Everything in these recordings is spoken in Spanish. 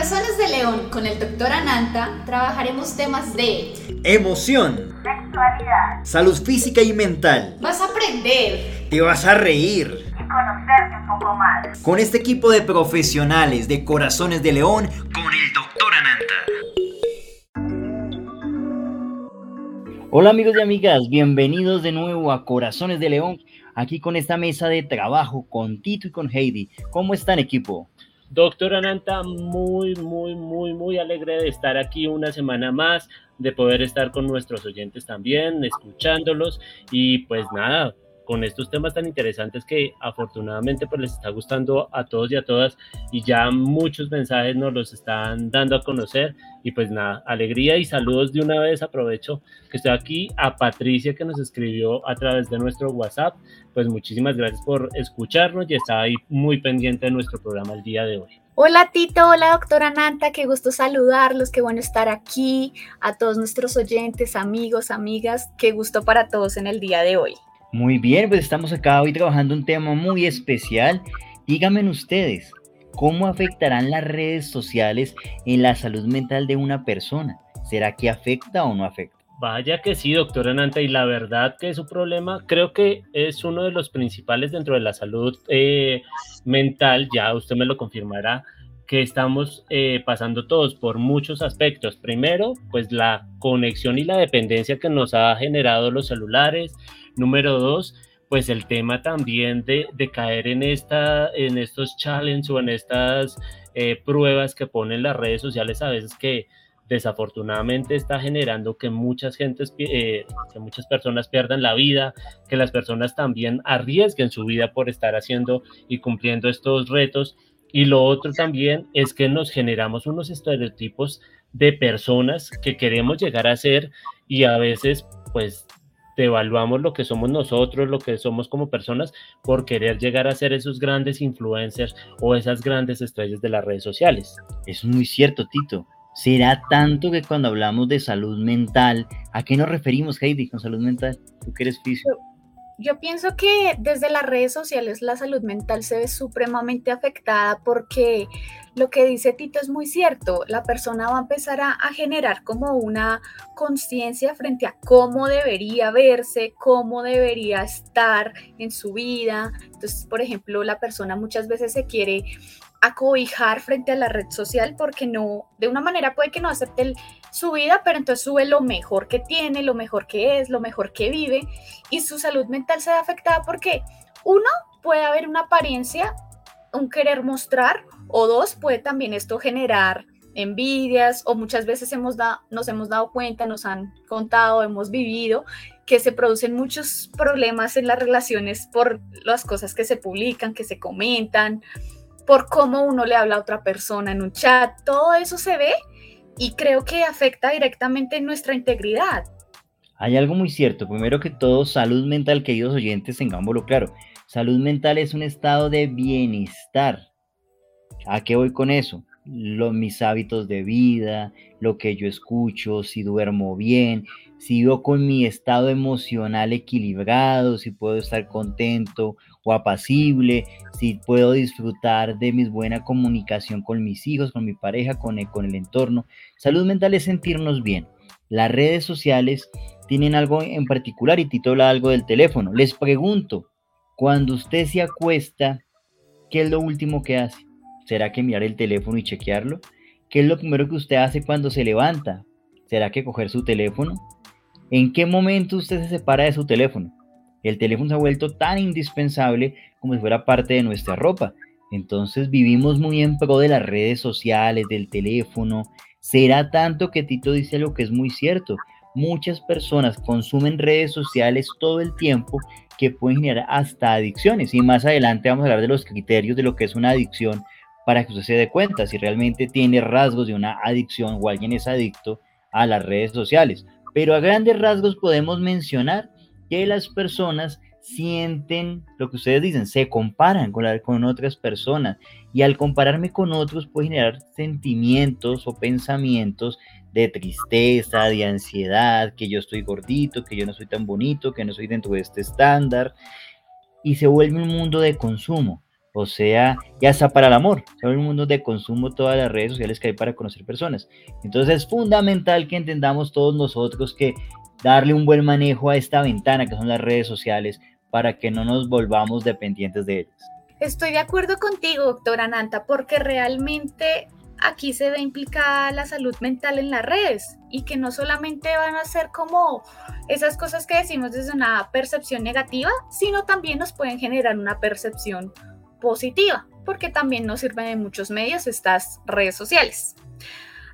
Corazones de León con el doctor Ananta trabajaremos temas de emoción, sexualidad, salud física y mental. Vas a aprender, te vas a reír y conocerte un poco más. Con este equipo de profesionales de Corazones de León con el doctor Ananta. Hola amigos y amigas, bienvenidos de nuevo a Corazones de León, aquí con esta mesa de trabajo con Tito y con Heidi. ¿Cómo están equipo? Doctor Ananta, muy, muy, muy, muy alegre de estar aquí una semana más, de poder estar con nuestros oyentes también, escuchándolos. Y pues nada, con estos temas tan interesantes que afortunadamente pues les está gustando a todos y a todas. Y ya muchos mensajes nos los están dando a conocer. Y pues nada, alegría y saludos de una vez. Aprovecho que estoy aquí a Patricia que nos escribió a través de nuestro WhatsApp, pues muchísimas gracias por escucharnos y está ahí muy pendiente de nuestro programa el día de hoy. Hola Tito, hola doctora Nanta, qué gusto saludarlos, qué bueno estar aquí, a todos nuestros oyentes, amigos, amigas, qué gusto para todos en el día de hoy. Muy bien, pues estamos acá hoy trabajando un tema muy especial. Díganme ustedes, ¿cómo afectarán las redes sociales en la salud mental de una persona? ¿Será que afecta o no afecta? Vaya que sí, doctora Nanta, y la verdad que es un problema, creo que es uno de los principales dentro de la salud eh, mental, ya usted me lo confirmará, que estamos eh, pasando todos por muchos aspectos. Primero, pues la conexión y la dependencia que nos ha generado los celulares, Número dos, pues el tema también de, caer en, esta, en estos challenges o en estas eh, pruebas que ponen las redes sociales a veces que desafortunadamente está generando que muchas gentes, eh, que muchas personas pierdan la vida, que las personas también arriesguen su vida por estar haciendo y cumpliendo estos retos. Y lo otro también es que nos generamos unos estereotipos de personas que queremos llegar a ser y a veces pues evaluamos lo que somos nosotros, lo que somos como personas, por querer llegar a ser esos grandes influencers o esas grandes estrellas de las redes sociales. Es muy cierto, Tito. ¿Será tanto que cuando hablamos de salud mental, ¿a qué nos referimos, Heidi, con salud mental? Tú que eres físico. Yo pienso que desde las redes sociales la salud mental se ve supremamente afectada porque lo que dice Tito es muy cierto. La persona va a empezar a, generar como una conciencia frente a cómo debería verse, cómo debería estar en su vida. Entonces, por ejemplo, la persona muchas veces se quiere acobijar frente a la red social porque no, de una manera puede que no acepte su vida, pero entonces sube lo mejor que tiene, lo mejor que es, lo mejor que vive y su salud mental se ve afectada porque uno puede haber una apariencia, un querer mostrar o dos puede también esto generar envidias o muchas veces hemos nos hemos dado cuenta, nos han contado, hemos vivido que se producen muchos problemas en las relaciones por las cosas que se publican, que se comentan, por cómo uno le habla a otra persona en un chat, todo eso se ve y creo que afecta directamente nuestra integridad. Hay algo muy cierto, primero que todo, salud mental, queridos oyentes, tengámoslo claro. Salud mental es un estado de bienestar. ¿A qué voy con eso? mis hábitos de vida, lo que yo escucho, si duermo bien, si vivo con mi estado emocional equilibrado, si puedo estar contento o apacible, si puedo disfrutar de mi buena comunicación con mis hijos, con mi pareja, con el, con el entorno. Salud mental es sentirnos bien. Las redes sociales tienen algo en particular y Tito algo del teléfono. Les pregunto, cuando usted se acuesta, ¿qué es lo último que hace? ¿Será que mirar el teléfono y chequearlo? ¿Qué es lo primero que usted hace cuando se levanta? ¿Será que coger su teléfono? ¿En qué momento usted se separa de su teléfono? El teléfono se ha vuelto tan indispensable como si fuera parte de nuestra ropa. Entonces vivimos muy en pro de las redes sociales, del teléfono. Será tanto que Tito dice lo que es muy cierto. Muchas personas consumen redes sociales todo el tiempo que pueden generar hasta adicciones. Y más adelante vamos a hablar de los criterios de lo que es una adicción para que usted se dé cuenta si realmente tiene rasgos de una adicción o alguien es adicto a las redes sociales. Pero a grandes rasgos podemos mencionar que las personas sienten lo que ustedes dicen, se comparan con, otras personas y al compararme con otros puede generar sentimientos o pensamientos de tristeza, de ansiedad, que yo estoy gordito, que yo no soy tan bonito, que no soy dentro de este estándar y se vuelve un mundo de consumo. o sea, y hasta para el amor. Son un mundo de consumo todas las redes sociales que hay para conocer personas. Entonces es fundamental que entendamos todos nosotros que darle un buen manejo a esta ventana que son las redes sociales para que no nos volvamos dependientes de ellas. Estoy de acuerdo contigo, doctora Nanta, porque realmente aquí se ve implicada la salud mental en las redes y que no solamente van a ser como esas cosas que decimos desde una percepción negativa, sino también nos pueden generar una percepción positiva, porque también nos sirven en muchos medios estas redes sociales.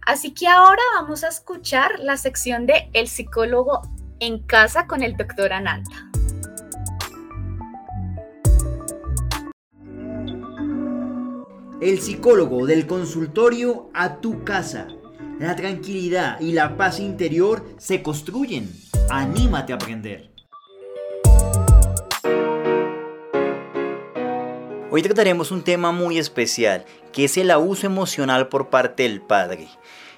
Así que ahora vamos a escuchar la sección de El psicólogo en casa con el doctor Ananta. El psicólogo del consultorio a tu casa. La tranquilidad y la paz interior se construyen. Anímate a aprender. Hoy trataremos un tema muy especial, que es el abuso emocional por parte del padre.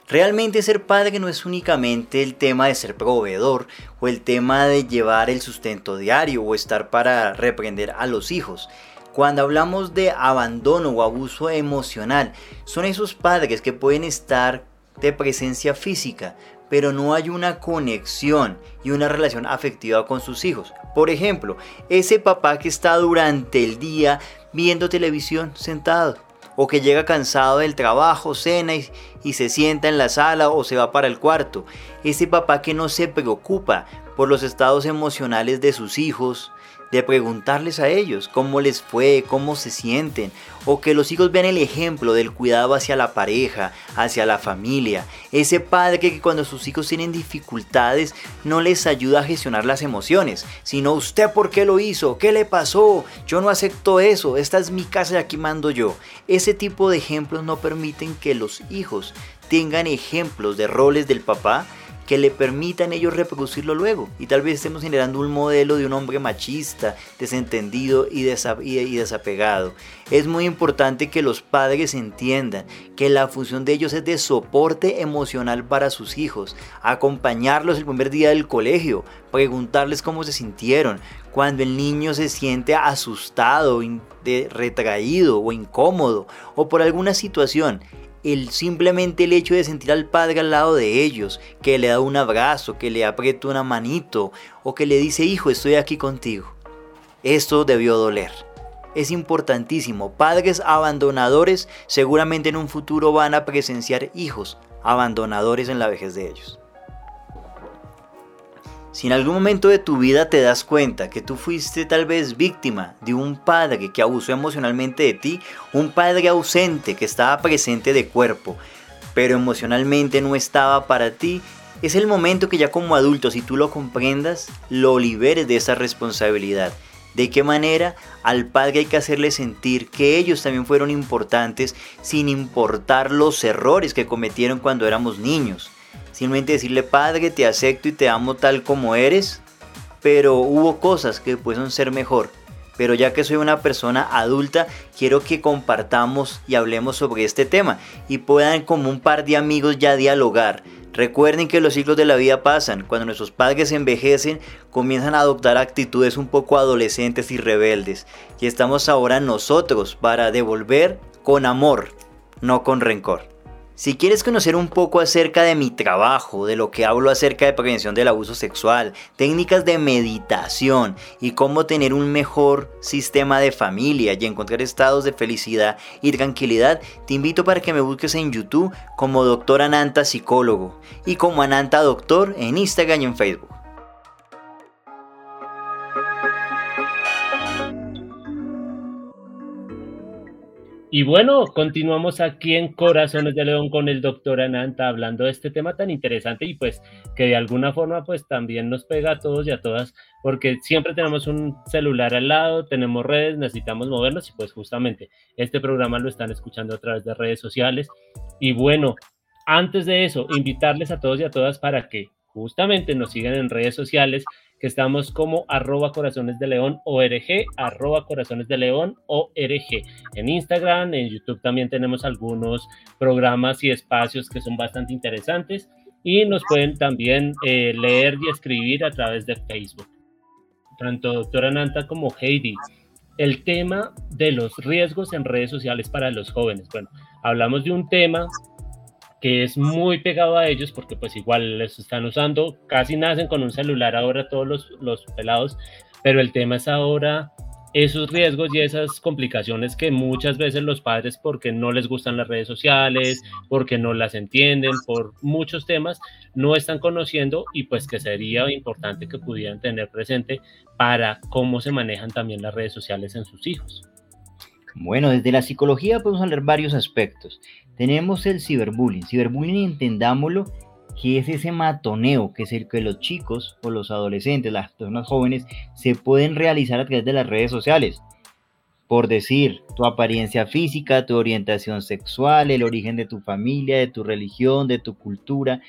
Realmente ser padre no es únicamente el tema de ser proveedor o el tema de llevar el sustento diario o estar para reprender a los hijos. Cuando hablamos de abandono o abuso emocional, son esos padres que pueden estar de presencia física, pero no hay una conexión y una relación afectiva con sus hijos. Por ejemplo, ese papá que está durante el día viendo televisión sentado o que llega cansado del trabajo, cena y, se sienta en la sala o se va para el cuarto. Ese papá que no se preocupa por los estados emocionales de sus hijos, de preguntarles a ellos cómo les fue, cómo se sienten, o que los hijos vean el ejemplo del cuidado hacia la pareja, hacia la familia. Ese padre que cuando sus hijos tienen dificultades no les ayuda a gestionar las emociones, sino usted por qué lo hizo, qué le pasó, yo no acepto eso, esta es mi casa y aquí mando yo. Ese tipo de ejemplos no permiten que los hijos tengan ejemplos de roles del papá que le permitan ellos reproducirlo luego. Y tal vez estemos generando un modelo de un hombre machista, desentendido y, desapegado. Es muy importante que los padres entiendan que la función de ellos es de soporte emocional para sus hijos, acompañarlos el primer día del colegio, preguntarles cómo se sintieron, cuando el niño se siente asustado, retraído o incómodo o por alguna situación el simplemente el hecho de sentir al padre al lado de ellos, que le da un abrazo, que le aprieta una manito o que le dice, hijo, estoy aquí contigo. Esto debió doler. Es importantísimo. Padres abandonadores seguramente en un futuro van a presenciar hijos abandonadores en la vejez de ellos. Si en algún momento de tu vida te das cuenta que tú fuiste tal vez víctima de un padre que abusó emocionalmente de ti, un padre ausente que estaba presente de cuerpo, pero emocionalmente no estaba para ti, es el momento que ya como adulto, si tú lo comprendas, lo liberes de esa responsabilidad. ¿De qué manera? Al padre hay que hacerle sentir que ellos también fueron importantes sin importar los errores que cometieron cuando éramos niños. Simplemente decirle, Padre, te acepto y te amo tal como eres, pero hubo cosas que pueden ser mejor. Pero ya que soy una persona adulta, quiero que compartamos y hablemos sobre este tema y puedan como un par de amigos ya dialogar. Recuerden que los ciclos de la vida pasan. Cuando nuestros padres envejecen, comienzan a adoptar actitudes un poco adolescentes y rebeldes. Y estamos ahora nosotros para devolver con amor, no con rencor. Si quieres conocer un poco acerca de mi trabajo, de lo que hablo acerca de prevención del abuso sexual, técnicas de meditación y cómo tener un mejor sistema de familia y encontrar estados de felicidad y tranquilidad, te invito para que me busques en YouTube como Doctor Ananta Psicólogo y como Ananta Doctor en Instagram y en Facebook. Y bueno, continuamos aquí en Corazones de León con el doctor Ananta hablando de este tema tan interesante y pues que de alguna forma pues también nos pega a todos y a todas porque siempre tenemos un celular al lado, tenemos redes, necesitamos movernos y pues justamente este programa lo están escuchando a través de redes sociales. Y bueno, antes de eso, invitarles a todos y a todas para que justamente nos sigan en redes sociales que estamos como arroba corazones de león org, arroba corazones de león org. En Instagram, en YouTube también tenemos algunos programas y espacios que son bastante interesantes y nos pueden también eh, leer y escribir a través de Facebook. Tanto doctora Nanta como Heidi. el tema de los riesgos en redes sociales para los jóvenes. Bueno, hablamos de un tema que es muy pegado a ellos porque pues igual les están usando, casi nacen con un celular ahora todos los, los pelados, pero el tema es ahora esos riesgos y esas complicaciones que muchas veces los padres, porque no les gustan las redes sociales, porque no las entienden, por muchos temas, no están conociendo y pues que sería importante que pudieran tener presente para cómo se manejan también las redes sociales en sus hijos. Bueno, desde la psicología podemos hablar varios aspectos. Tenemos el ciberbullying. Ciberbullying, entendámoslo, que es ese matoneo, que es el que los chicos o los adolescentes, las personas jóvenes, se pueden realizar a través de las redes sociales. Por decir, tu apariencia física, tu orientación sexual, el origen de tu familia, de tu religión, de tu cultura,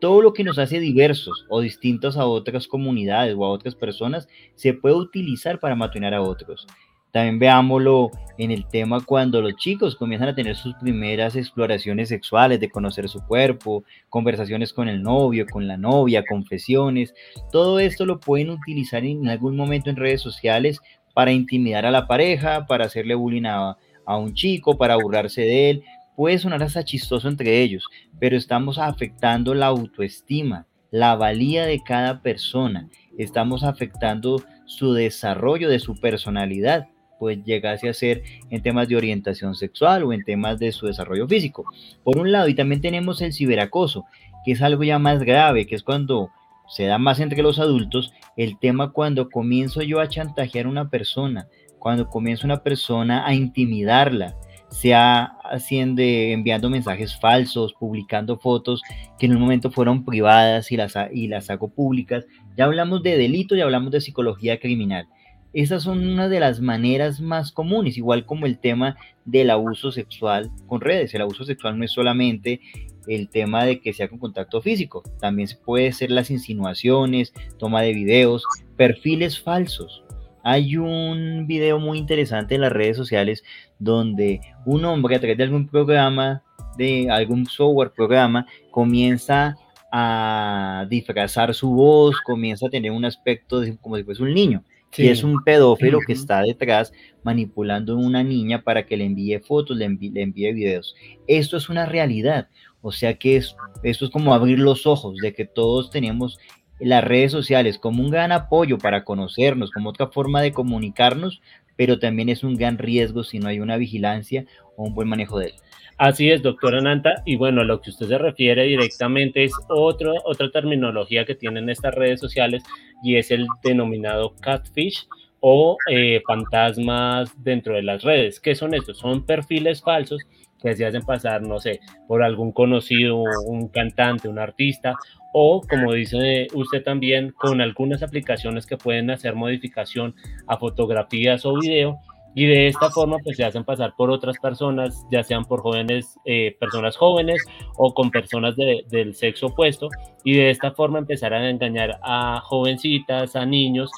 todo lo que nos hace diversos o distintos a otras comunidades o a otras personas, se puede utilizar para matonear a otros. También veámoslo en el tema cuando los chicos comienzan a tener sus primeras exploraciones sexuales, de conocer su cuerpo, conversaciones con el novio, con la novia, confesiones. Todo esto lo pueden utilizar en algún momento en redes sociales para intimidar a la pareja, para hacerle bullying a, un chico, para burlarse de él. Puede sonar hasta chistoso entre ellos, pero estamos afectando la autoestima, la valía de cada persona. Estamos afectando su desarrollo de su personalidad pues llegase a ser en temas de orientación sexual o en temas de su desarrollo físico. Por un lado, y también tenemos el ciberacoso, que es algo ya más grave, que es cuando se da más entre los adultos, el tema cuando comienzo yo a chantajear a una persona, cuando comienza una persona a intimidarla, sea haciendo, enviando mensajes falsos, publicando fotos que en un momento fueron privadas y las, y las hago públicas. Ya hablamos de delito, ya hablamos de psicología criminal. Esas son una de las maneras más comunes, igual como el tema del abuso sexual con redes. El abuso sexual no es solamente el tema de que sea con contacto físico, también puede ser las insinuaciones, toma de videos, perfiles falsos. Hay un video muy interesante en las redes sociales donde un hombre a través de algún programa, de algún software programa, comienza a disfrazar su voz, comienza a tener un aspecto como si fuese un niño y es un pedófilo que está detrás manipulando a una niña para que le envíe fotos, le envíe, le envíe videos. Esto es una realidad. O sea que es, esto es como abrir los ojos de que todos tenemos las redes sociales como un gran apoyo para conocernos, como otra forma de comunicarnos, pero también es un gran riesgo si no hay una vigilancia o un buen manejo de él. Así es, doctora Nanta. Y bueno, lo que usted se refiere directamente es otro, otra terminología que tienen estas redes sociales y es el denominado catfish o eh, fantasmas dentro de las redes. ¿Qué son estos? Son perfiles falsos que se hacen pasar, no sé, por algún conocido, un cantante, un artista, o como dice usted también, con algunas aplicaciones que pueden hacer modificación a fotografías o video y de esta forma pues se hacen pasar por otras personas, ya sean por jóvenes, eh, personas jóvenes o con personas del sexo opuesto y de esta forma empezar a engañar a jovencitas, a niños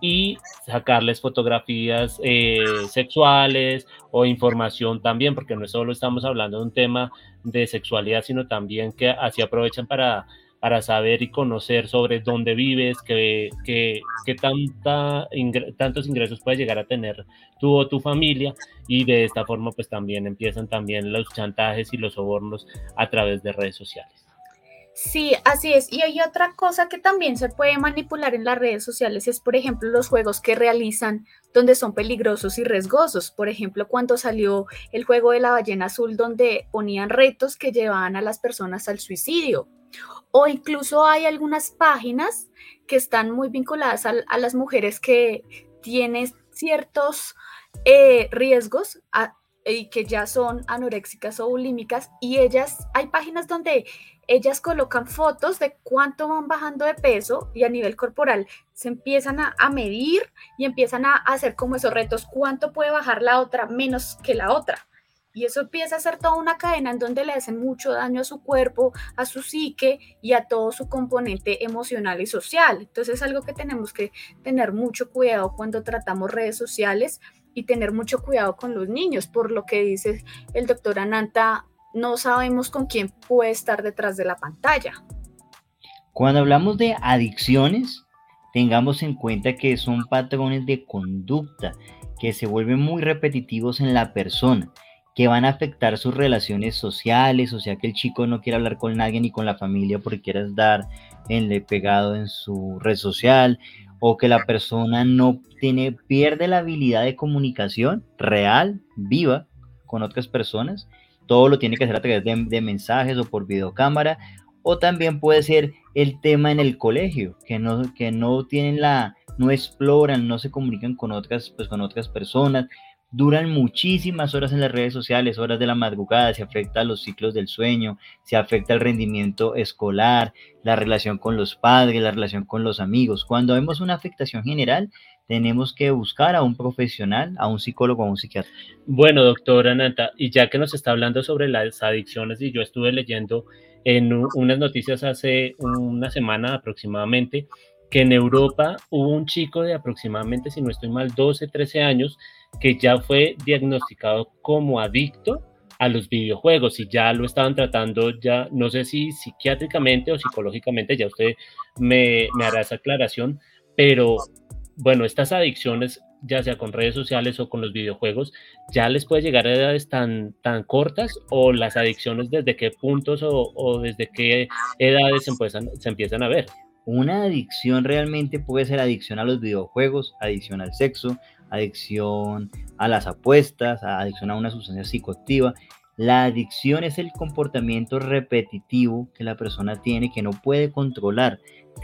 y sacarles fotografías eh, sexuales o información también, porque no solo estamos hablando de un tema de sexualidad, sino también que así aprovechan para para saber y conocer sobre dónde vives, qué, qué, qué tanta, tantos ingresos puedes llegar a tener tú o tu familia y de esta forma pues también empiezan también los chantajes y los sobornos a través de redes sociales. Sí, así es. Y hay otra cosa que también se puede manipular en las redes sociales, es por ejemplo los juegos que realizan donde son peligrosos y riesgosos. Por ejemplo, cuando salió el juego de la ballena azul donde ponían retos que llevaban a las personas al suicidio o incluso hay algunas páginas que están muy vinculadas a, las mujeres que tienen ciertos eh, riesgos y que ya son anoréxicas o bulímicas y ellas, hay páginas donde ellas colocan fotos de cuánto van bajando de peso y a nivel corporal se empiezan a, a medir y empiezan a hacer como esos retos, cuánto puede bajar la otra menos que la otra. Y eso empieza a ser toda una cadena en donde le hacen mucho daño a su cuerpo, a su psique y a todo su componente emocional y social. Entonces es algo que tenemos que tener mucho cuidado cuando tratamos redes sociales y tener mucho cuidado con los niños. Por lo que dice el doctor Ananta, no sabemos con quién puede estar detrás de la pantalla. Cuando hablamos de adicciones, tengamos en cuenta que son patrones de conducta que se vuelven muy repetitivos en la persona, que van a afectar sus relaciones sociales, o sea que el chico no quiere hablar con nadie ni con la familia porque quiere estar en le pegado en su red social, o que la persona no tiene, pierde la habilidad de comunicación real, viva, con otras personas. Todo lo tiene que hacer a través de, mensajes o por videocámara. O también puede ser el tema en el colegio, que no, que no tienen la, no exploran, no se comunican con otras, pues, con otras personas, duran muchísimas horas en las redes sociales, horas de la madrugada, se afecta a los ciclos del sueño, se afecta el rendimiento escolar, la relación con los padres, la relación con los amigos. Cuando vemos una afectación general, tenemos que buscar a un profesional, a un psicólogo, a un psiquiatra. Bueno, doctora Nanta, y ya que nos está hablando sobre las adicciones, y yo estuve leyendo en unas noticias hace una semana aproximadamente, que en Europa hubo un chico de aproximadamente, si no estoy mal, 12, 13 años, que ya fue diagnosticado como adicto a los videojuegos y ya lo estaban tratando ya, no sé si psiquiátricamente o psicológicamente, ya usted me, hará esa aclaración, pero bueno, estas adicciones, ya sea con redes sociales o con los videojuegos, ya les puede llegar a edades tan, tan cortas o las adicciones desde qué puntos o, o desde qué edades se empiezan, se empiezan a ver. Una adicción realmente puede ser adicción a los videojuegos, adicción al sexo, adicción a las apuestas, adicción a una sustancia psicoactiva. La adicción es el comportamiento repetitivo que la persona tiene que no puede controlar.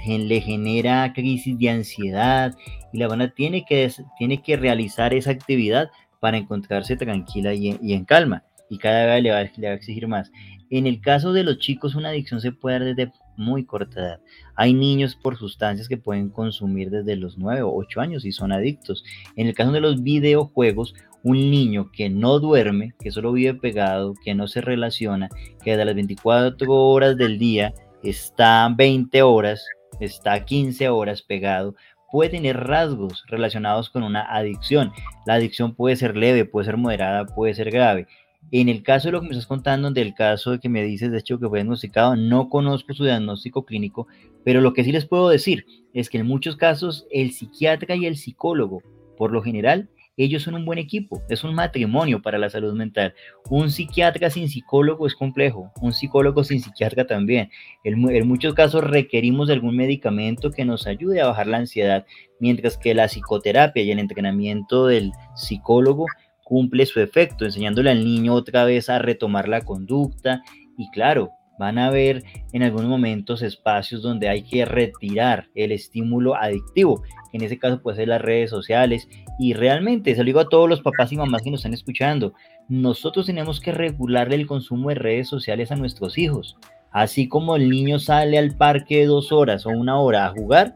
Le genera crisis de ansiedad y la persona tiene que, tiene que realizar esa actividad para encontrarse tranquila y, en calma. Y cada vez le va, le va a exigir más. En el caso de los chicos, una adicción se puede dar desde muy corta edad. Hay niños por sustancias que pueden consumir desde los 9 o 8 años y son adictos. En el caso de los videojuegos, un niño que no duerme, que solo vive pegado, que no se relaciona, que de las 24 horas del día está 20 horas, está 15 horas pegado, puede tener rasgos relacionados con una adicción. La adicción puede ser leve, puede ser moderada, puede ser grave. En el caso de lo que me estás contando, del caso de que me dices, de hecho, que fue diagnosticado, no conozco su diagnóstico clínico, pero lo que sí les puedo decir es que en muchos casos el psiquiatra y el psicólogo, por lo general, ellos son un buen equipo, es un matrimonio para la salud mental. Un psiquiatra sin psicólogo es complejo, un psicólogo sin psiquiatra también. En, muchos casos requerimos de algún medicamento que nos ayude a bajar la ansiedad, mientras que la psicoterapia y el entrenamiento del psicólogo cumple su efecto, enseñándole al niño otra vez a retomar la conducta y claro, van a haber en algunos momentos espacios donde hay que retirar el estímulo adictivo, que en ese caso puede ser las redes sociales y realmente, se lo digo a todos los papás y mamás que nos están escuchando, nosotros tenemos que regularle el consumo de redes sociales a nuestros hijos. Así como el niño sale al parque dos horas o una hora a jugar,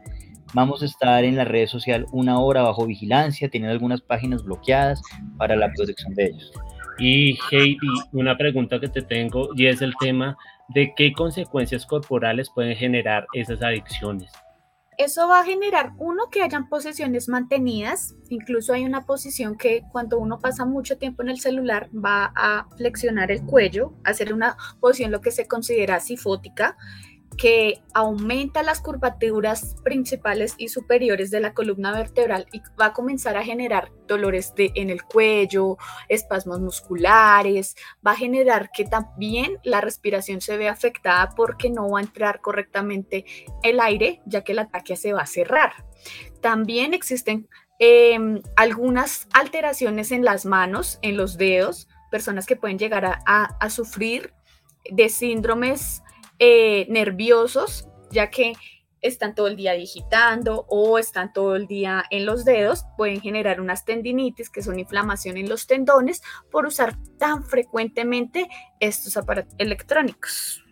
Vamos a estar en la red social una hora bajo vigilancia, teniendo algunas páginas bloqueadas para la protección de ellos. Y Heidi, una pregunta que te tengo y es el tema de qué consecuencias corporales pueden generar esas adicciones. Eso va a generar, uno, que hayan posiciones mantenidas. Incluso hay una posición que cuando uno pasa mucho tiempo en el celular va a flexionar el cuello, hacer una posición lo que se considera sifótica que aumenta las curvaturas principales y superiores de la columna vertebral y va a comenzar a generar dolores de, en el cuello, espasmos musculares, va a generar que también la respiración se ve afectada porque no va a entrar correctamente el aire, ya que la taquia se va a cerrar. También existen em, algunas alteraciones en las manos, en los dedos, personas que pueden llegar a, a sufrir de síndromes eh, nerviosos, ya que están todo el día digitando o están todo el día en los dedos, pueden generar unas tendinitis, que son inflamación en los tendones, por usar tan frecuentemente estos aparatos electrónicos.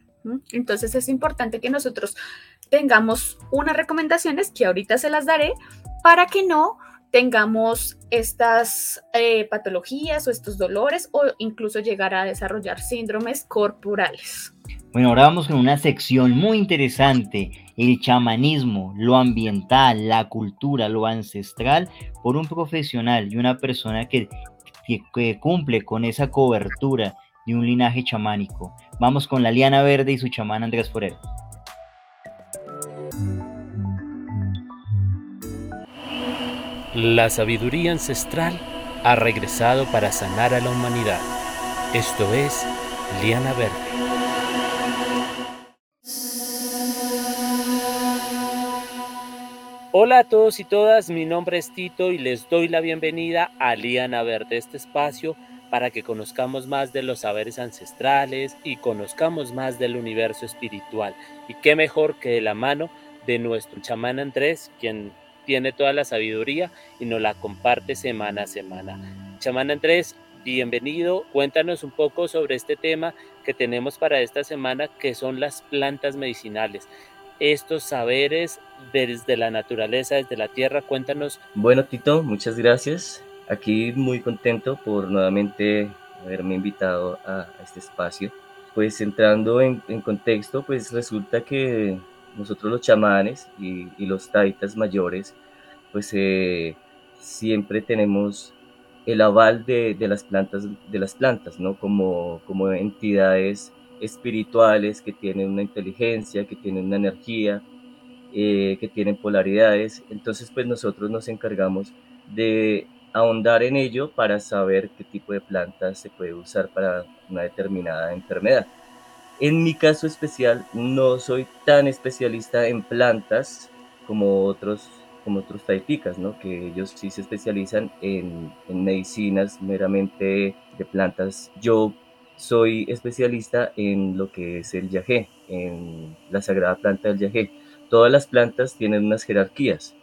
Entonces es importante que nosotros tengamos unas recomendaciones que ahorita se las daré para que no tengamos estas eh, patologías o estos dolores o incluso llegar a desarrollar síndromes corporales. Bueno, ahora vamos con una sección muy interesante, el chamanismo, lo ambiental, la cultura, lo ancestral, por un profesional y una persona que, que, cumple con esa cobertura de un linaje chamánico. Vamos con la liana verde y su chamán Andrés Forero. La sabiduría ancestral ha regresado para sanar a la humanidad. Esto es Liana Verde. Hola a todos y todas, mi nombre es Tito y les doy la bienvenida a Liana Verde, este espacio para que conozcamos más de los saberes ancestrales y conozcamos más del universo espiritual. Y qué mejor que de la mano de nuestro chamán Andrés, quien tiene toda la sabiduría y nos la comparte semana a semana. Chamán Andrés, bienvenido. Cuéntanos un poco sobre este tema que tenemos para esta semana, que son las plantas medicinales. Estos saberes desde la naturaleza, desde la tierra, cuéntanos. Bueno, Tito, muchas gracias. Aquí muy contento por nuevamente haberme invitado a, este espacio. Pues entrando en, contexto, pues resulta que nosotros los chamanes y, los taitas mayores, pues eh, siempre tenemos el aval de, las plantas, de las plantas, ¿no? Como, como entidades espirituales que tienen una inteligencia, que tienen una energía, eh, que tienen polaridades. Entonces, pues nosotros nos encargamos de ahondar en ello para saber qué tipo de plantas se puede usar para una determinada enfermedad. En mi caso especial, no soy tan especialista en plantas como otros, como otros taipicas, ¿no? que ellos sí se especializan en medicinas meramente de plantas. Yo soy especialista en lo que es el yagé, en la sagrada planta del yagé. Todas las plantas tienen unas jerarquías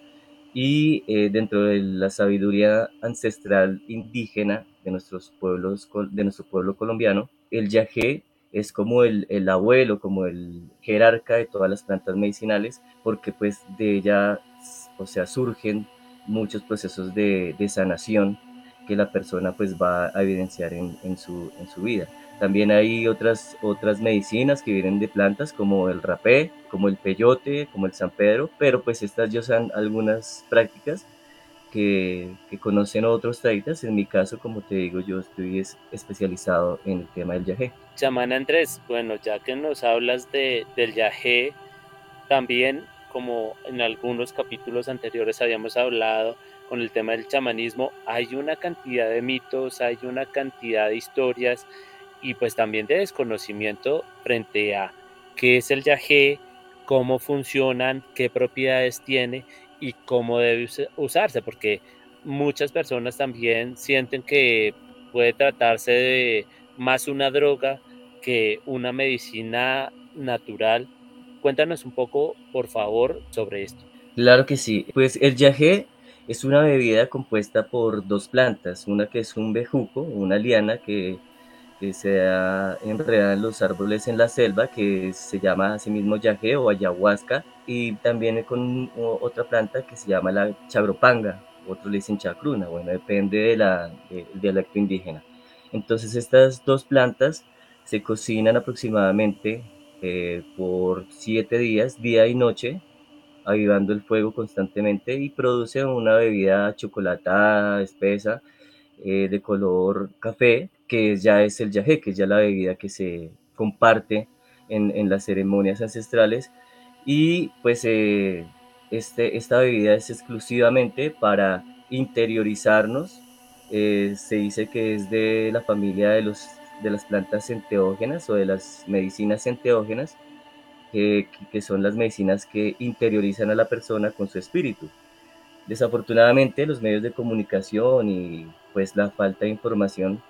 y eh, dentro de la sabiduría ancestral indígena de nuestros pueblos, de nuestro pueblo colombiano, el yagé es como el, el, abuelo, como el jerarca de todas las plantas medicinales, porque pues de ella, o sea, surgen muchos procesos de, de sanación que la persona pues va a evidenciar en, en, su, en su vida. También hay otras, otras medicinas que vienen de plantas como el rapé, como el peyote, como el San Pedro, pero pues estas ya son algunas prácticas que, conocen otros taitas. En mi caso, como te digo, yo estoy especializado en el tema del yagé. Chamán Andrés, bueno, ya que nos hablas de, del yagé, también como en algunos capítulos anteriores habíamos hablado con el tema del chamanismo, hay una cantidad de mitos, hay una cantidad de historias y pues también de desconocimiento frente a qué es el yagé, cómo funcionan, qué propiedades tiene y cómo debe usarse, porque muchas personas también sienten que puede tratarse de más una droga que una medicina natural. Cuéntanos un poco, por favor, sobre esto. Claro que sí. Pues el yagé es una bebida compuesta por dos plantas, una que es un bejuco, una liana que, que se enreda en los árboles en la selva, que se llama asimismo yagé o ayahuasca, y también con otra planta que se llama la chagropanga, otros le dicen chacruna, bueno, depende de la, del dialecto indígena. Entonces estas dos plantas se cocinan aproximadamente eh, por siete días, día y noche, avivando el fuego constantemente y producen una bebida chocolatada, espesa, eh, de color café, que ya es el yagé, que es ya la bebida que se comparte en, en las ceremonias ancestrales y pues eh, este, esta bebida es exclusivamente para interiorizarnos. Eh, se dice que es de la familia de, los, de las plantas enteógenas o de las medicinas enteógenas, que son las medicinas que interiorizan a la persona con su espíritu. Desafortunadamente los medios de comunicación y pues la falta de información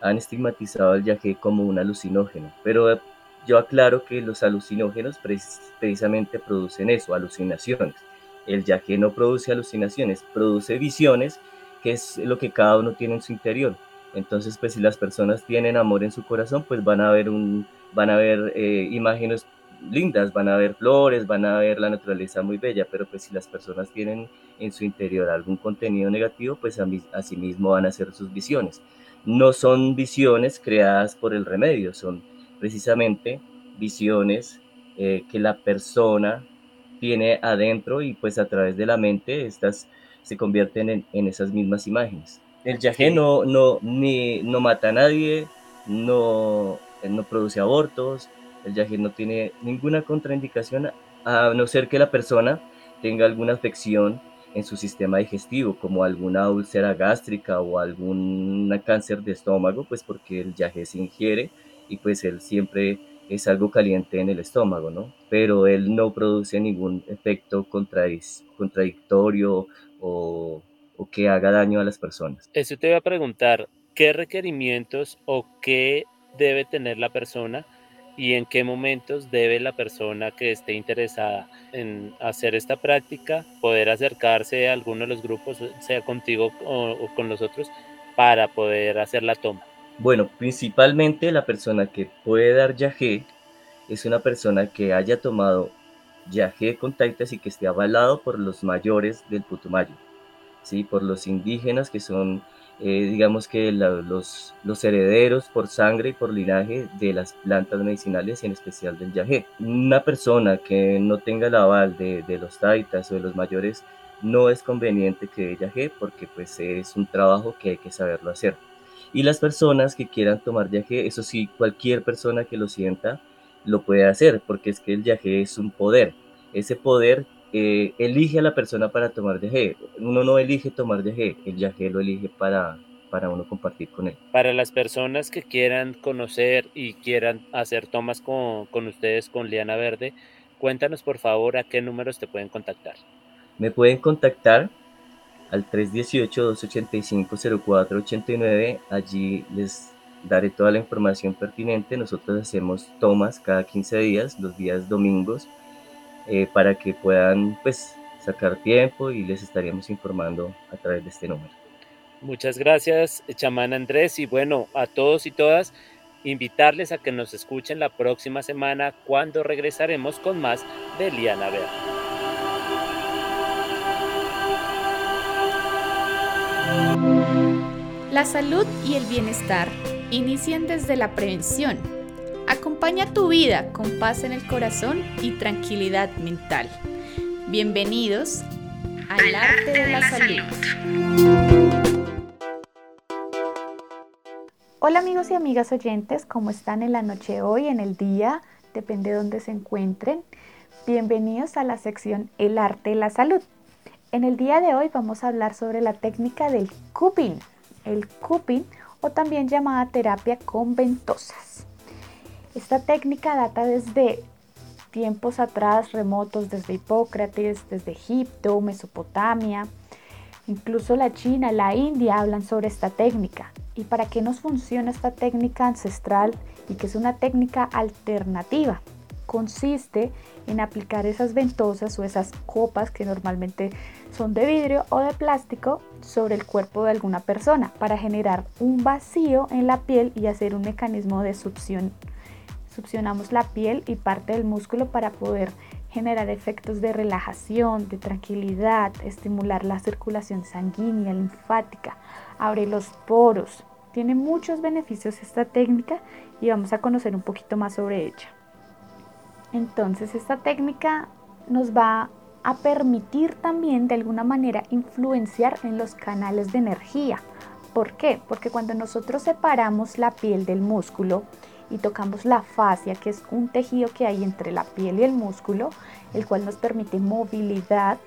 han estigmatizado el yagé como un alucinógeno, pero yo aclaro que los alucinógenos precisamente producen eso, alucinaciones. El yaque no produce alucinaciones, produce visiones, que es lo que cada uno tiene en su interior. Entonces, pues si las personas tienen amor en su corazón, pues van a ver, un, van a ver eh, imágenes lindas, van a ver flores, van a ver la naturaleza muy bella, pero pues si las personas tienen en su interior algún contenido negativo, pues así mismo van a ser sus visiones. No son visiones creadas por el remedio, son precisamente visiones eh, que la persona tiene adentro y pues a través de la mente estas se convierten en, esas mismas imágenes. El yagé no, no, ni, no mata a nadie, no, no produce abortos, el yagé no tiene ninguna contraindicación a no ser que la persona tenga alguna afección en su sistema digestivo, como alguna úlcera gástrica o algún cáncer de estómago, pues porque el yagé se ingiere y pues él siempre es algo caliente en el estómago, ¿no? Pero él no produce ningún efecto contradictorio o, o que haga daño a las personas. Eso te iba a preguntar, ¿qué requerimientos o qué debe tener la persona y en qué momentos debe la persona que esté interesada en hacer esta práctica poder acercarse a alguno de los grupos, sea contigo o, con los otros, para poder hacer la toma? Bueno, principalmente la persona que puede dar yagé es una persona que haya tomado yagé con taitas y que esté avalado por los mayores del Putumayo, ¿sí? por los indígenas que son eh, digamos que los, los herederos por sangre y por linaje de las plantas medicinales en especial del yagé. Una persona que no tenga el aval de, de los taitas o de los mayores no es conveniente que dé yagé porque pues es un trabajo que hay que saberlo hacer. Y las personas que quieran tomar yagé, eso sí, cualquier persona que lo sienta lo puede hacer porque es que el yagé es un poder. Ese poder eh, elige a la persona para tomar yagé. Uno no elige tomar yagé, el yagé lo elige para, para uno compartir con él. Para las personas que quieran conocer y quieran hacer tomas con, con ustedes con Liana Verde, cuéntanos por favor a qué números te pueden contactar. Me pueden contactar al 318-285-0489. Allí les daré toda la información pertinente. Nosotros hacemos tomas cada 15 días, los días domingos eh, para que puedan pues sacar tiempo y les estaríamos informando a través de este número. Muchas gracias, chamán Andrés, y bueno, a todos y todas, invitarles a que nos escuchen la próxima semana cuando regresaremos con más de Liana Verde. La salud y el bienestar inician desde la prevención Acompaña tu vida con paz en el corazón y tranquilidad mental. Bienvenidos al arte de la salud. Hola amigos y amigas oyentes, ¿cómo están en la noche de hoy, en el día? Depende de dónde se encuentren. Bienvenidos a la sección El arte de la salud. En el día de hoy vamos a hablar sobre la técnica del cupping, el cupping o también llamada terapia con ventosas. Esta técnica data desde tiempos atrás remotos, desde Hipócrates, desde Egipto, Mesopotamia, incluso la China, la India hablan sobre esta técnica. ¿Y para qué nos funciona esta técnica ancestral y que es una técnica alternativa? Consiste en aplicar esas ventosas o esas copas que normalmente son de vidrio o de plástico sobre el cuerpo de alguna persona para generar un vacío en la piel y hacer un mecanismo de succión succionamos la piel y parte del músculo para poder generar efectos de relajación, de tranquilidad, estimular la circulación sanguínea, linfática, abre los poros. Tiene muchos beneficios esta técnica y vamos a conocer un poquito más sobre ella. Entonces esta técnica nos va a permitir también de alguna manera influenciar en los canales de energía. ¿Por qué? Porque cuando nosotros separamos la piel del músculo, y tocamos la fascia, que es un tejido que hay entre la piel y el músculo, el cual nos permite movilidad,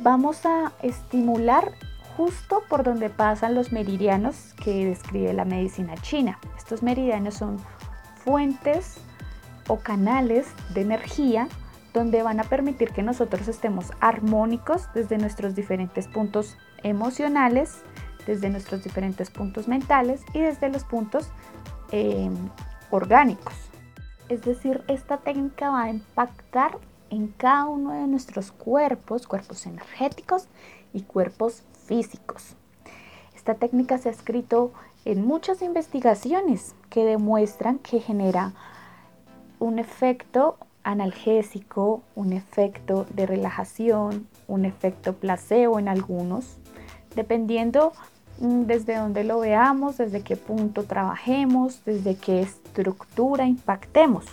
vamos a estimular justo por donde pasan los meridianos que describe la medicina china. Estos meridianos son fuentes o canales de energía donde van a permitir que nosotros estemos armónicos desde nuestros diferentes puntos emocionales, desde nuestros diferentes puntos mentales y desde los puntos Em, orgánicos. Es decir, esta técnica va a impactar en cada uno de nuestros cuerpos, cuerpos energéticos y cuerpos físicos. Esta técnica se ha escrito en muchas investigaciones que demuestran que genera un efecto analgésico, un efecto de relajación, un efecto placebo en algunos, dependiendo desde donde lo veamos, desde qué punto trabajemos, desde qué estructura impactemos.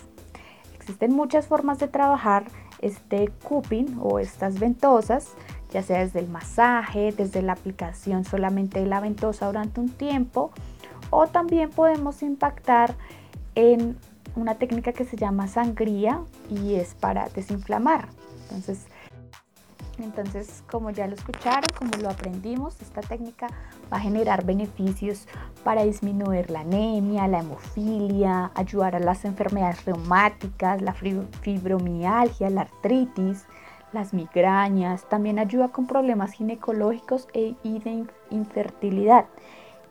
Existen muchas formas de trabajar este cupping o estas ventosas, ya sea desde el masaje, desde la aplicación solamente de la ventosa durante un tiempo, o también podemos impactar en una técnica que se llama sangría y es para desinflamar. Entonces, Entonces, como ya lo escucharon, como lo aprendimos, esta técnica va a generar beneficios para disminuir la anemia, la hemofilia, ayudar a las enfermedades reumáticas, la fibromialgia, la artritis, las migrañas, también ayuda con problemas ginecológicos e, y de infertilidad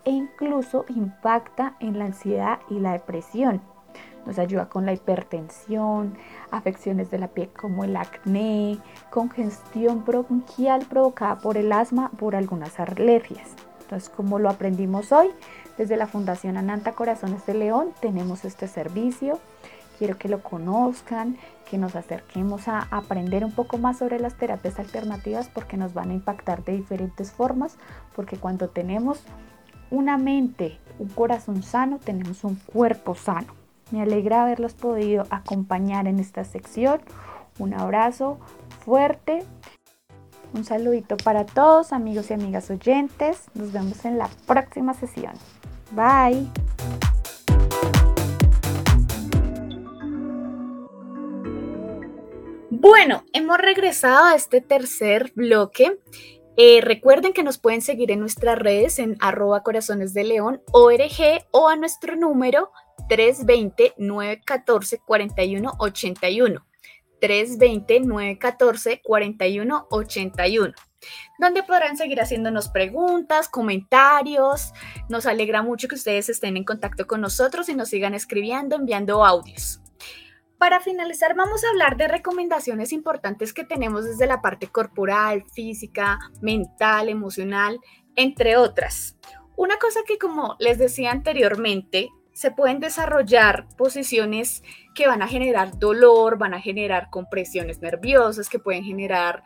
e incluso impacta en la ansiedad y la depresión. Nos ayuda con la hipertensión, afecciones de la piel como el acné, congestión bronquial provocada por el asma, por algunas alergias. Entonces, como lo aprendimos hoy, desde la Fundación Ananta Corazones de León tenemos este servicio. Quiero que lo conozcan, que nos acerquemos a aprender un poco más sobre las terapias alternativas porque nos van a impactar de diferentes formas, porque cuando tenemos una mente, un corazón sano, tenemos un cuerpo sano. Me alegra haberlos podido acompañar en esta sección. Un abrazo fuerte. Un saludito para todos, amigos y amigas oyentes. Nos vemos en la próxima sesión. Bye. Bueno, hemos regresado a este tercer bloque. Eh, recuerden que nos pueden seguir en nuestras redes en arroba corazones de león, ORG o a nuestro número 320-914-4181. 320-914-4181 donde podrán seguir haciéndonos preguntas, comentarios. Nos alegra mucho que ustedes estén en contacto con nosotros y nos sigan escribiendo, enviando audios. Para finalizar, vamos a hablar de recomendaciones importantes que tenemos desde la parte corporal, física, mental, emocional, entre otras. Una cosa que, como les decía anteriormente, se pueden desarrollar posiciones que van a generar dolor, van a generar compresiones nerviosas, que pueden generar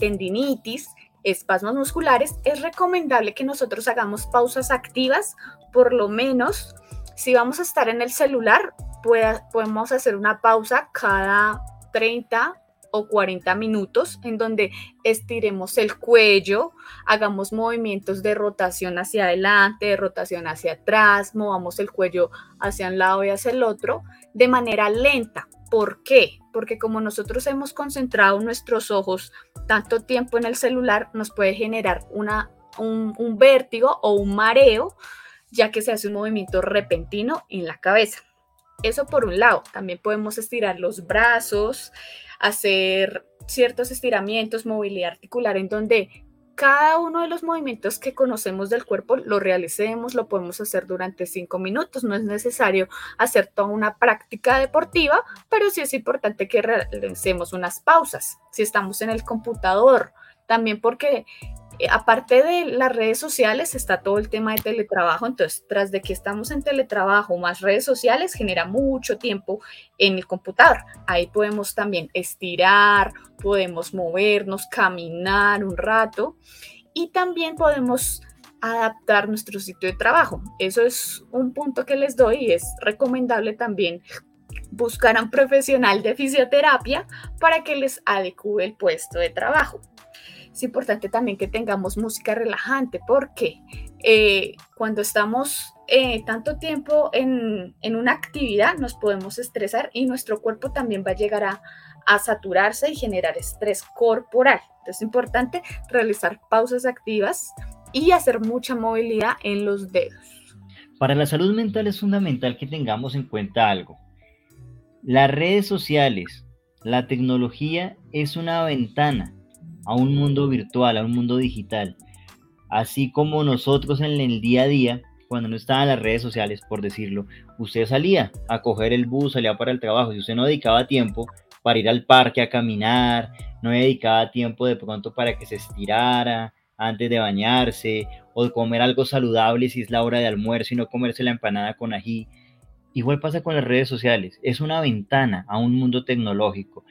tendinitis, espasmos musculares. Es recomendable que nosotros hagamos pausas activas, por lo menos si vamos a estar en el celular, podemos hacer una pausa cada 30 o 40 minutos en donde estiremos el cuello, hagamos movimientos de rotación hacia adelante, de rotación hacia atrás, movamos el cuello hacia un lado y hacia el otro de manera lenta. ¿Por qué? Porque como nosotros hemos concentrado nuestros ojos tanto tiempo en el celular, nos puede generar una, un, un vértigo o un mareo, ya que se hace un movimiento repentino en la cabeza. Eso por un lado. También podemos estirar los brazos, hacer ciertos estiramientos, movilidad articular, en donde cada uno de los movimientos que conocemos del cuerpo lo realicemos, lo podemos hacer durante cinco minutos. No es necesario hacer toda una práctica deportiva, pero sí es importante que realicemos unas pausas. Si estamos en el computador, también porque aparte de las redes sociales está todo el tema de teletrabajo, entonces tras de que estamos en teletrabajo más redes sociales genera mucho tiempo en el computador. Ahí podemos también estirar, podemos movernos, caminar un rato y también podemos adaptar nuestro sitio de trabajo. Eso es un punto que les doy y es recomendable también buscar a un profesional de fisioterapia para que les adecue el puesto de trabajo es importante también que tengamos música relajante porque eh, cuando estamos eh, tanto tiempo en, una actividad nos podemos estresar y nuestro cuerpo también va a llegar a, a saturarse y generar estrés corporal. Entonces es importante realizar pausas activas y hacer mucha movilidad en los dedos. Para la salud mental es fundamental que tengamos en cuenta algo. Las redes sociales, la tecnología es una ventana a un mundo virtual, a un mundo digital. Así como nosotros en el día a día, cuando no estaban las redes sociales, por decirlo, usted salía a coger el bus, salía para el trabajo, si usted no dedicaba tiempo para ir al parque a caminar, no dedicaba tiempo de pronto para que se estirara antes de bañarse o comer algo saludable si es la hora de almuerzo y no comerse la empanada con ají. Igual pasa con las redes sociales, es una ventana a un mundo tecnológico.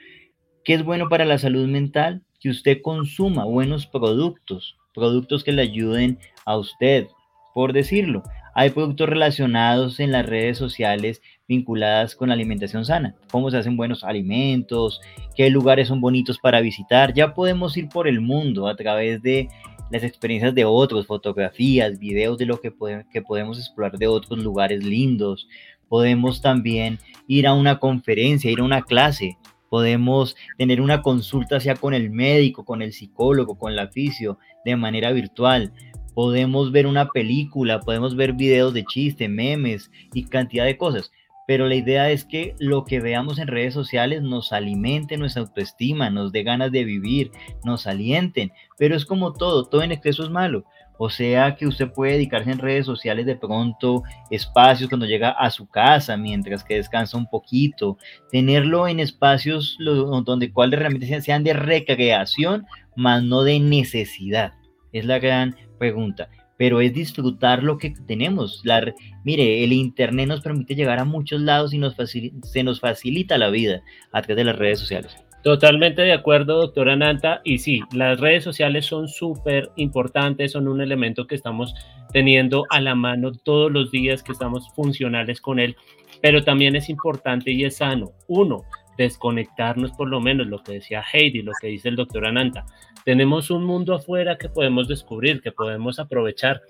¿Qué es bueno para la salud mental? Que usted consuma buenos productos, productos que le ayuden a usted, por decirlo. Hay productos relacionados en las redes sociales vinculadas con la alimentación sana, cómo se hacen buenos alimentos, qué lugares son bonitos para visitar. Ya podemos ir por el mundo a través de las experiencias de otros, fotografías, videos de lo que, que podemos explorar de otros lugares lindos. Podemos también ir a una conferencia, ir a una clase podemos tener una consulta sea con el médico, con el psicólogo, con la fisio, de manera virtual. Podemos ver una película, podemos ver videos de chiste, memes y cantidad de cosas. Pero la idea es que lo que veamos en redes sociales nos alimente nuestra autoestima, nos dé ganas de vivir, nos alienten. Pero es como todo, todo en exceso es malo. O sea que usted puede dedicarse en redes sociales de pronto, espacios cuando llega a su casa, mientras que descansa un poquito, tenerlo en espacios donde cuales realmente sean de recreación, más no de necesidad. Es la gran pregunta. Pero es disfrutar lo que tenemos. Mire, el Internet nos permite llegar a muchos lados y nos se nos facilita la vida a través de las redes sociales. Totalmente de acuerdo, doctora Nanta. Y sí, las redes sociales son súper importantes, son un elemento que estamos teniendo a la mano todos los días, que estamos funcionales con él, pero también es importante y es sano. Uno, desconectarnos por lo menos, lo que decía Heidi, lo que dice el doctor Ananta. Tenemos un mundo afuera que podemos descubrir, que podemos aprovechar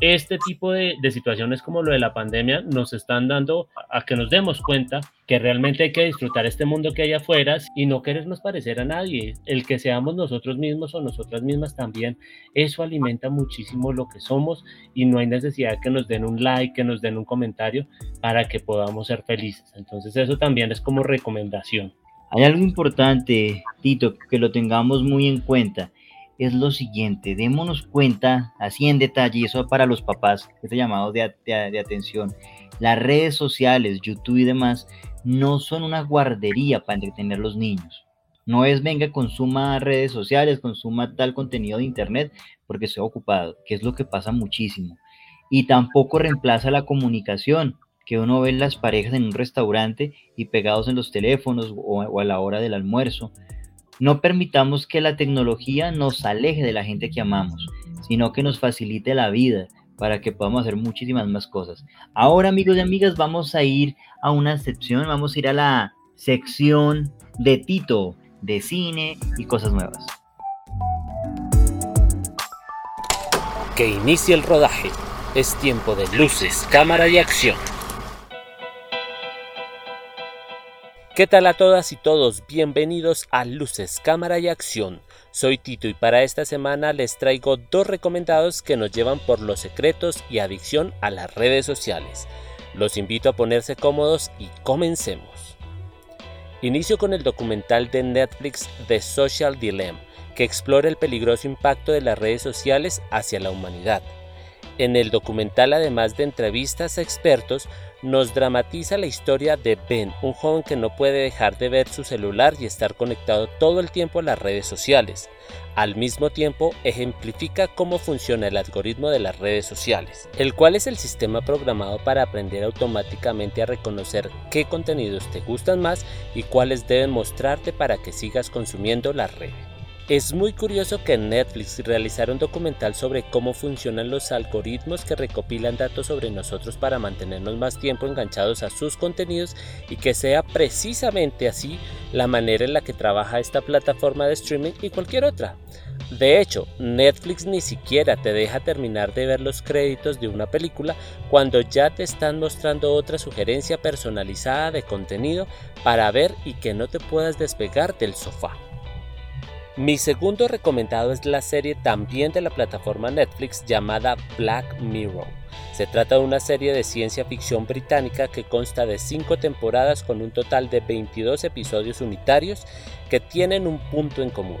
este tipo de, situaciones como lo de la pandemia nos están dando a, que nos demos cuenta que realmente hay que disfrutar este mundo que hay afuera y no querernos parecer a nadie. El que seamos nosotros mismos o nosotras mismas también, eso alimenta muchísimo lo que somos y no hay necesidad que nos den un like, que nos den un comentario para que podamos ser felices. Entonces eso también es como recomendación. Hay algo importante, Tito, que lo tengamos muy en cuenta es lo siguiente, démonos cuenta, así en detalle, eso para los papás, este llamado de, de, atención, las redes sociales, YouTube y demás, no son una guardería para entretener a los niños. No es venga, consuma redes sociales, consuma tal contenido de internet porque estoy ocupado, que es lo que pasa muchísimo. Y tampoco reemplaza la comunicación, que uno ve las parejas en un restaurante y pegados en los teléfonos o a la hora del almuerzo. No permitamos que la tecnología nos aleje de la gente que amamos, sino que nos facilite la vida para que podamos hacer muchísimas más cosas. Ahora, amigos y amigas, vamos a ir a una sección, vamos a ir a la sección de Tito, de cine y cosas nuevas. Que inicie el rodaje. Es tiempo de luces, cámara y acción. ¿Qué tal a todas y todos? Bienvenidos a Luces, Cámara y Acción. Soy Tito y para esta semana les traigo dos recomendados que nos llevan por los secretos y adicción a las redes sociales. Los invito a ponerse cómodos y comencemos. Inicio con el documental de Netflix The Social Dilemma, que explora el peligroso impacto de las redes sociales hacia la humanidad. En el documental, además de entrevistas a expertos, nos dramatiza la historia de Ben, un joven que no puede dejar de ver su celular y estar conectado todo el tiempo a las redes sociales. Al mismo tiempo, ejemplifica cómo funciona el algoritmo de las redes sociales, el cual es el sistema programado para aprender automáticamente a reconocer qué contenidos te gustan más y cuáles deben mostrarte para que sigas consumiendo la red. Es muy curioso que Netflix realizara un documental sobre cómo funcionan los algoritmos que recopilan datos sobre nosotros para mantenernos más tiempo enganchados a sus contenidos y que sea precisamente así la manera en la que trabaja esta plataforma de streaming y cualquier otra. De hecho, Netflix ni siquiera te deja terminar de ver los créditos de una película cuando ya te están mostrando otra sugerencia personalizada de contenido para ver y que no te puedas despegar del sofá. Mi segundo recomendado es la serie también de la plataforma Netflix llamada Black Mirror. Se trata de una serie de ciencia ficción británica que consta de 5 temporadas con un total de 22 episodios unitarios que tienen un punto en común.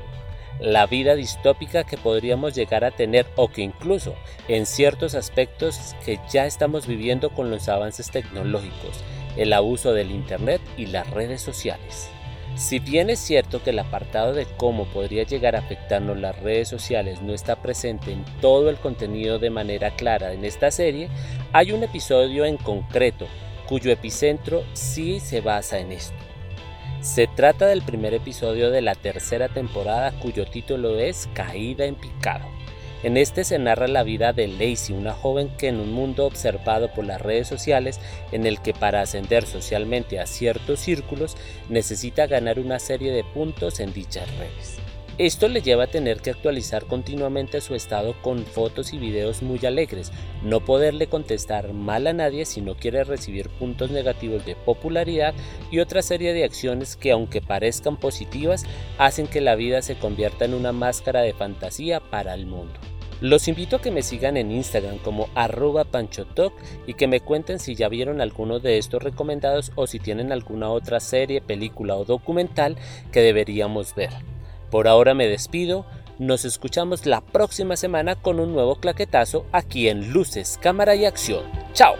La vida distópica que podríamos llegar a tener o que incluso en ciertos aspectos que ya estamos viviendo con los avances tecnológicos, el abuso del Internet y las redes sociales. Si bien es cierto que el apartado de cómo podría llegar a afectarnos las redes sociales no está presente en todo el contenido de manera clara en esta serie, hay un episodio en concreto cuyo epicentro sí se basa en esto. Se trata del primer episodio de la tercera temporada cuyo título es Caída en picado. En este se narra la vida de Lacey, una joven que en un mundo observado por las redes sociales, en el que para ascender socialmente a ciertos círculos necesita ganar una serie de puntos en dichas redes. Esto le lleva a tener que actualizar continuamente su estado con fotos y videos muy alegres, no poderle contestar mal a nadie si no quiere recibir puntos negativos de popularidad y otra serie de acciones que aunque parezcan positivas, hacen que la vida se convierta en una máscara de fantasía para el mundo. Los invito a que me sigan en Instagram como arroba panchotoc y que me cuenten si ya vieron alguno de estos recomendados o si tienen alguna otra serie, película o documental que deberíamos ver. Por ahora me despido, nos escuchamos la próxima semana con un nuevo claquetazo aquí en Luces, Cámara y Acción. ¡Chao!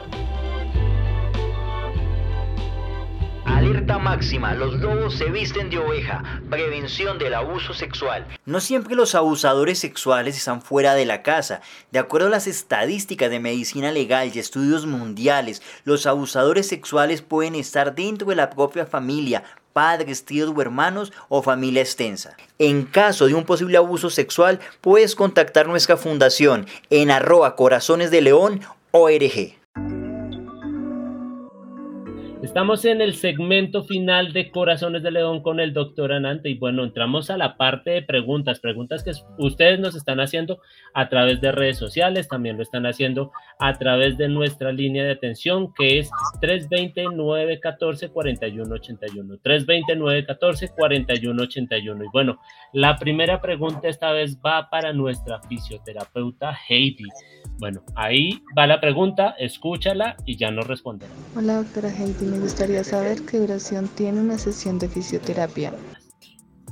Alerta máxima, los lobos se visten de oveja. Prevención del abuso sexual. No siempre los abusadores sexuales están fuera de la casa. De acuerdo a las estadísticas de medicina legal y estudios mundiales, los abusadores sexuales pueden estar dentro de la propia familia, padres, tíos o hermanos o familia extensa. En caso de un posible abuso sexual, puedes contactar nuestra fundación en arroba corazones de león ORG. Estamos en el segmento final de Corazones de León con el doctor Anante y bueno, entramos a la parte de preguntas, preguntas que ustedes nos están haciendo a través de redes sociales, también lo están haciendo a través de nuestra línea de atención que es 320-914-4181, 320-914-4181 y bueno, la primera pregunta esta vez va para nuestra fisioterapeuta Heidi. Bueno, ahí va la pregunta, escúchala y ya nos responderá. Hola doctora Heidi, me gustaría saber qué duración tiene una sesión de fisioterapia.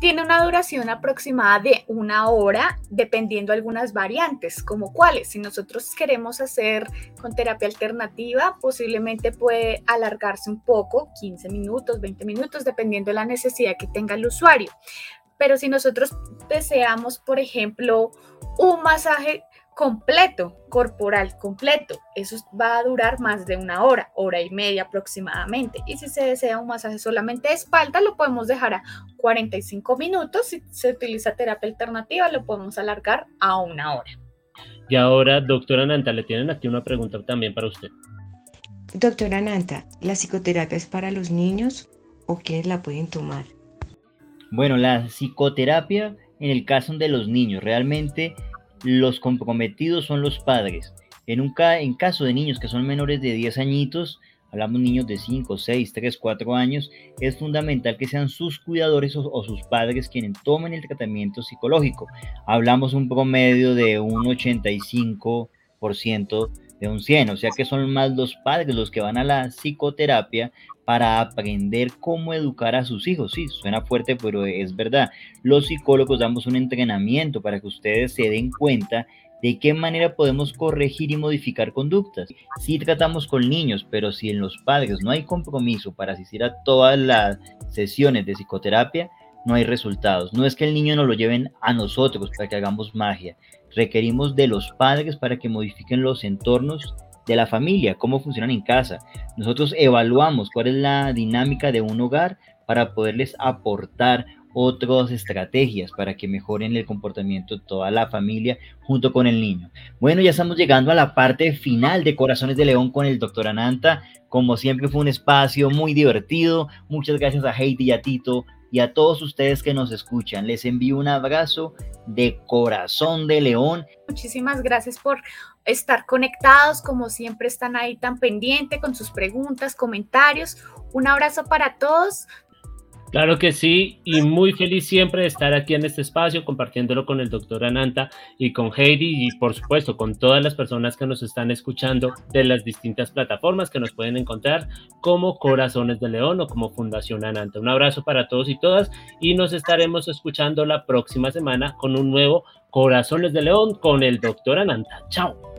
Tiene una duración aproximada de una hora, dependiendo algunas variantes, como cuáles. Si nosotros queremos hacer con terapia alternativa, posiblemente puede alargarse un poco, 15 minutos, 20 minutos, dependiendo de la necesidad que tenga el usuario. Pero si nosotros deseamos, por ejemplo, un masaje completo, corporal completo. Eso va a durar más de una hora, hora y media aproximadamente. Y si se desea un masaje solamente de espalda, lo podemos dejar a 45 minutos. Si se utiliza terapia alternativa, lo podemos alargar a una hora. Y ahora, doctora Nanta, le tienen aquí una pregunta también para usted. Doctora Nanta, ¿la psicoterapia es para los niños o quiénes la pueden tomar? Bueno, la psicoterapia en el caso de los niños realmente los comprometidos son los padres. En, un en caso de niños que son menores de 10 añitos, hablamos niños de 5, 6, 3, 4 años, es fundamental que sean sus cuidadores o, sus padres quienes tomen el tratamiento psicológico. Hablamos un promedio de un 85% de un 100, o sea que son más los padres los que van a la psicoterapia para aprender cómo educar a sus hijos. Sí, suena fuerte, pero es verdad. Los psicólogos damos un entrenamiento para que ustedes se den cuenta de qué manera podemos corregir y modificar conductas. Sí tratamos con niños, pero si en los padres no hay compromiso para asistir a todas las sesiones de psicoterapia, no hay resultados. No es que el niño nos lo lleven a nosotros para que hagamos magia. Requerimos de los padres para que modifiquen los entornos de la familia, cómo funcionan en casa. Nosotros evaluamos cuál es la dinámica de un hogar para poderles aportar otras estrategias para que mejoren el comportamiento de toda la familia junto con el niño. Bueno, ya estamos llegando a la parte final de Corazones de León con el doctor Ananta. Como siempre fue un espacio muy divertido. Muchas gracias a Heidi y a Tito y a todos ustedes que nos escuchan. Les envío un abrazo de corazón de león. Muchísimas gracias por estar conectados, como siempre están ahí tan pendiente con sus preguntas, comentarios. Un abrazo para todos. Claro que sí, y muy feliz siempre de estar aquí en este espacio compartiéndolo con el doctor Ananta y con Heidi y por supuesto con todas las personas que nos están escuchando de las distintas plataformas que nos pueden encontrar como Corazones de León o como Fundación Ananta. Un abrazo para todos y todas y nos estaremos escuchando la próxima semana con un nuevo Corazones de León con el doctor Ananta. Chao.